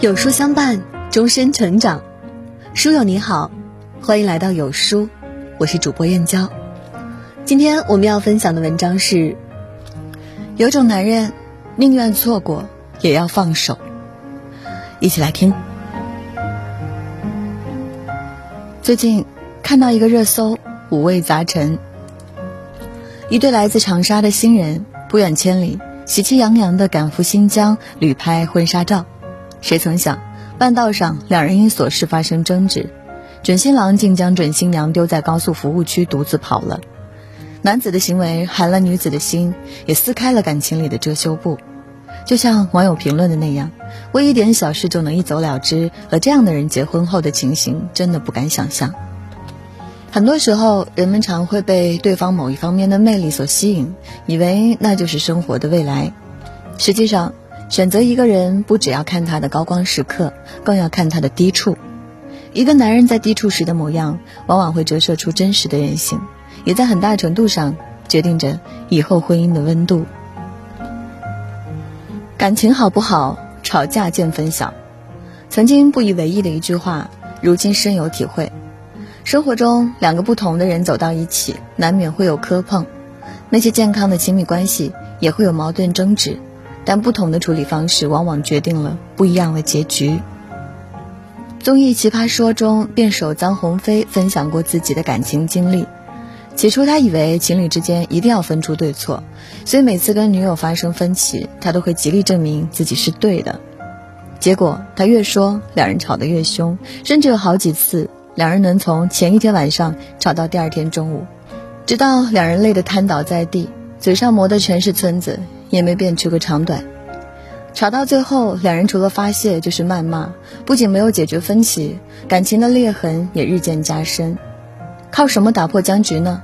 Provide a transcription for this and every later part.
有书相伴，终身成长。书友你好，欢迎来到有书，我是主播燕娇。今天我们要分享的文章是：有种男人宁愿错过也要放手。一起来听。最近看到一个热搜，五味杂陈。一对来自长沙的新人，不远千里，喜气洋洋的赶赴新疆旅拍婚纱照。谁曾想，半道上两人因琐事发生争执，准新郎竟将准新娘丢在高速服务区独自跑了。男子的行为寒了女子的心，也撕开了感情里的遮羞布。就像网友评论的那样，为一点小事就能一走了之，和这样的人结婚后的情形，真的不敢想象。很多时候，人们常会被对方某一方面的魅力所吸引，以为那就是生活的未来。实际上，选择一个人，不只要看他的高光时刻，更要看他的低处。一个男人在低处时的模样，往往会折射出真实的人性，也在很大程度上决定着以后婚姻的温度。感情好不好，吵架见分晓。曾经不以为意的一句话，如今深有体会。生活中，两个不同的人走到一起，难免会有磕碰。那些健康的亲密关系，也会有矛盾争执。但不同的处理方式，往往决定了不一样的结局。综艺《奇葩说》中，辩手臧鸿飞分享过自己的感情经历。起初，他以为情侣之间一定要分出对错，所以每次跟女友发生分歧，他都会极力证明自己是对的。结果，他越说，两人吵得越凶，甚至有好几次，两人能从前一天晚上吵到第二天中午，直到两人累得瘫倒在地，嘴上磨的全是村子。也没变出个长短，吵到最后，两人除了发泄就是谩骂，不仅没有解决分歧，感情的裂痕也日渐加深。靠什么打破僵局呢？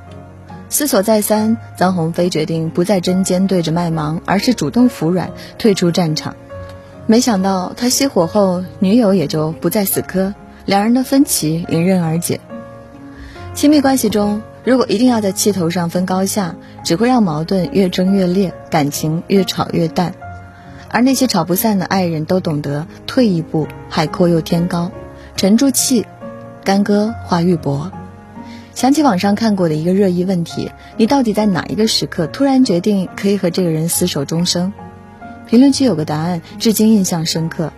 思索再三，臧鸿飞决定不再针尖对着麦芒，而是主动服软，退出战场。没想到他熄火后，女友也就不再死磕，两人的分歧迎刃而解。亲密关系中。如果一定要在气头上分高下，只会让矛盾越争越烈，感情越吵越淡。而那些吵不散的爱人，都懂得退一步，海阔又天高，沉住气，干戈化玉帛。想起网上看过的一个热议问题：你到底在哪一个时刻突然决定可以和这个人厮守终生？评论区有个答案，至今印象深刻：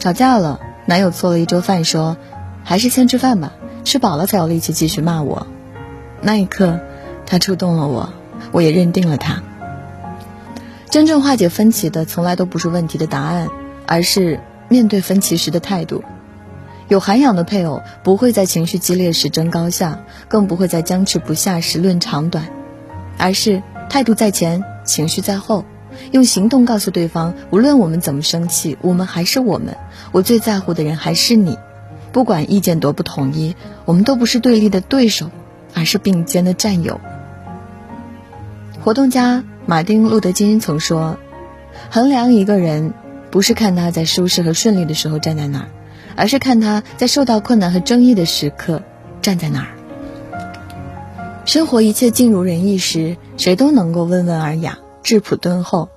吵架了，男友做了一桌饭，说还是先吃饭吧，吃饱了才有力气继续骂我。那一刻，他触动了我，我也认定了他。真正化解分歧的，从来都不是问题的答案，而是面对分歧时的态度。有涵养的配偶，不会在情绪激烈时争高下，更不会在僵持不下时论长短，而是态度在前，情绪在后，用行动告诉对方：无论我们怎么生气，我们还是我们，我最在乎的人还是你。不管意见多不统一，我们都不是对立的对手。而是并肩的战友。活动家马丁·路德·金曾说：“衡量一个人，不是看他在舒适和顺利的时候站在哪儿，而是看他在受到困难和争议的时刻站在哪儿。”生活一切尽如人意时，谁都能够温文尔雅、质朴敦厚；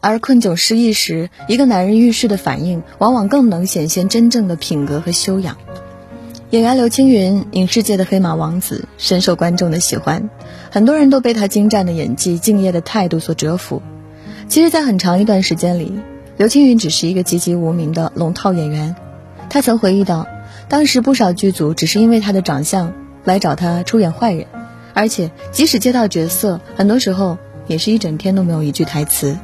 而困窘失意时，一个男人遇事的反应，往往更能显现真正的品格和修养。演员刘青云，影视界的黑马王子，深受观众的喜欢。很多人都被他精湛的演技、敬业的态度所折服。其实，在很长一段时间里，刘青云只是一个籍籍无名的龙套演员。他曾回忆到，当时不少剧组只是因为他的长相来找他出演坏人，而且即使接到角色，很多时候也是一整天都没有一句台词。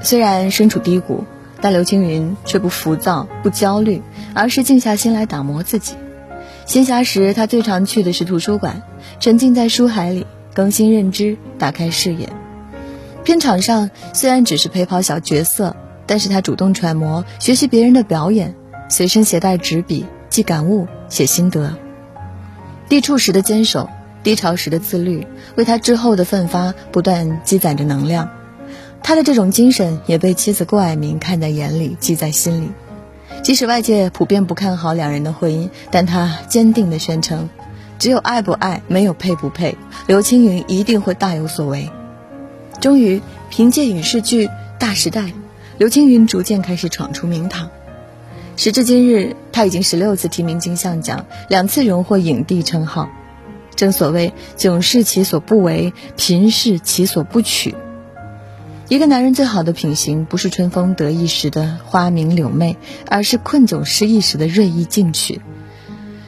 虽然身处低谷。但刘青云却不浮躁、不焦虑，而是静下心来打磨自己。闲暇时，他最常去的是图书馆，沉浸在书海里，更新认知，打开视野。片场上虽然只是陪跑小角色，但是他主动揣摩、学习别人的表演，随身携带纸笔，记感悟、写心得。低处时的坚守，低潮时的自律，为他之后的奋发不断积攒着能量。他的这种精神也被妻子郭蔼明看在眼里，记在心里。即使外界普遍不看好两人的婚姻，但他坚定地宣称：“只有爱不爱，没有配不配。”刘青云一定会大有所为。终于，凭借影视剧《大时代》，刘青云逐渐开始闯出名堂。时至今日，他已经十六次提名金像奖，两次荣获影帝称号。正所谓“囧是其所不为，贫是其所不取”。一个男人最好的品行，不是春风得意时的花明柳媚，而是困窘失意时的锐意进取。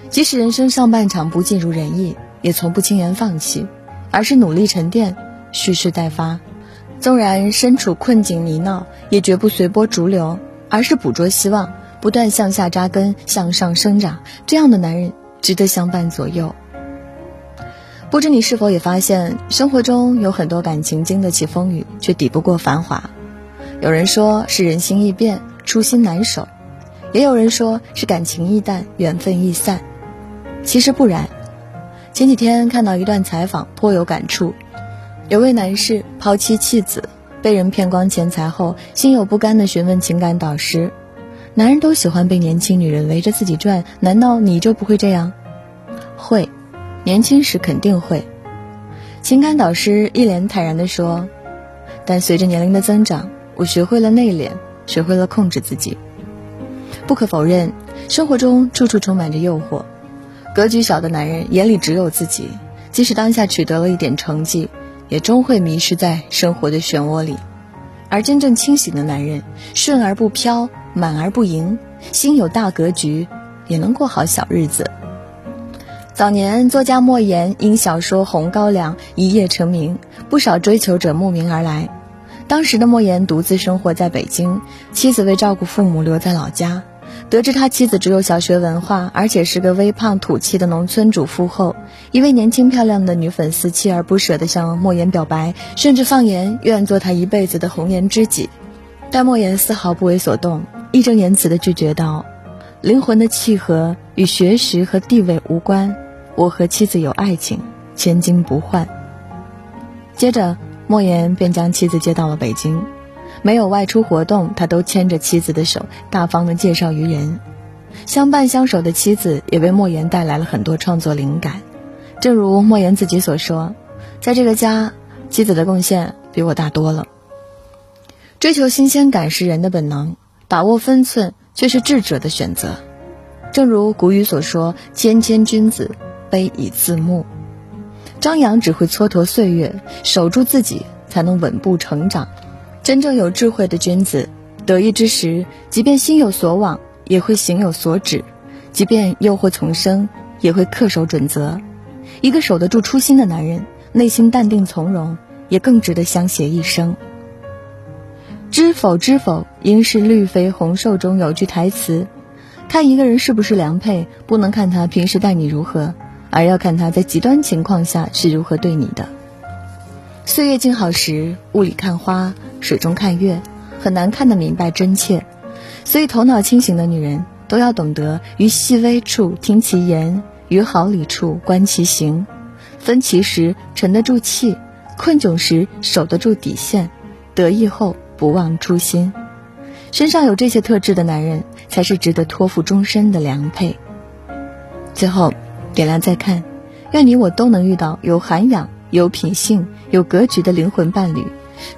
即使人生上半场不尽如人意，也从不轻言放弃，而是努力沉淀，蓄势待发。纵然身处困境泥淖，也绝不随波逐流，而是捕捉希望，不断向下扎根，向上生长。这样的男人值得相伴左右。不知你是否也发现，生活中有很多感情经得起风雨，却抵不过繁华。有人说是人心易变，初心难守；也有人说是感情易淡，缘分易散。其实不然。前几天看到一段采访，颇有感触。有位男士抛妻弃子，被人骗光钱财后，心有不甘地询问情感导师：“男人都喜欢被年轻女人围着自己转，难道你就不会这样？”会。年轻时肯定会，情感导师一脸坦然地说：“但随着年龄的增长，我学会了内敛，学会了控制自己。不可否认，生活中处处充满着诱惑。格局小的男人眼里只有自己，即使当下取得了一点成绩，也终会迷失在生活的漩涡里。而真正清醒的男人，顺而不飘，满而不盈，心有大格局，也能过好小日子。”早年，作家莫言因小说《红高粱》一夜成名，不少追求者慕名而来。当时的莫言独自生活在北京，妻子为照顾父母留在老家。得知他妻子只有小学文化，而且是个微胖土气的农村主妇后，一位年轻漂亮的女粉丝锲而不舍地向莫言表白，甚至放言愿做他一辈子的红颜知己。但莫言丝毫不为所动，义正言辞地拒绝道：“灵魂的契合与学识和地位无关。”我和妻子有爱情，千金不换。接着，莫言便将妻子接到了北京，没有外出活动，他都牵着妻子的手，大方的介绍于人。相伴相守的妻子也为莫言带来了很多创作灵感。正如莫言自己所说，在这个家，妻子的贡献比我大多了。追求新鲜感是人的本能，把握分寸却是智者的选择。正如古语所说：“谦谦君子。”悲以自牧，张扬只会蹉跎岁月，守住自己才能稳步成长。真正有智慧的君子，得意之时，即便心有所往，也会行有所止；即便诱惑丛生，也会恪守准则。一个守得住初心的男人，内心淡定从容，也更值得相携一生。知否知否，应是绿肥红瘦中有句台词：看一个人是不是良配，不能看他平时待你如何。而要看他在极端情况下是如何对你的。岁月静好时，雾里看花，水中看月，很难看得明白真切。所以，头脑清醒的女人都要懂得于细微处听其言，于好理处观其行。分歧时沉得住气，困窘时守得住底线，得意后不忘初心。身上有这些特质的男人，才是值得托付终身的良配。最后。点亮再看，愿你我都能遇到有涵养、有品性、有格局的灵魂伴侣，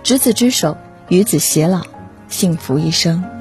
执子之手，与子偕老，幸福一生。